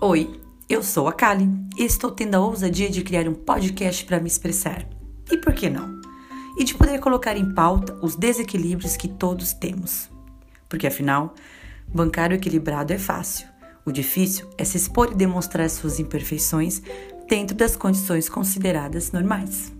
Oi, eu sou a Kali e estou tendo a ousadia de criar um podcast para me expressar. E por que não? E de poder colocar em pauta os desequilíbrios que todos temos. Porque afinal, bancar o equilibrado é fácil. O difícil é se expor e demonstrar suas imperfeições dentro das condições consideradas normais.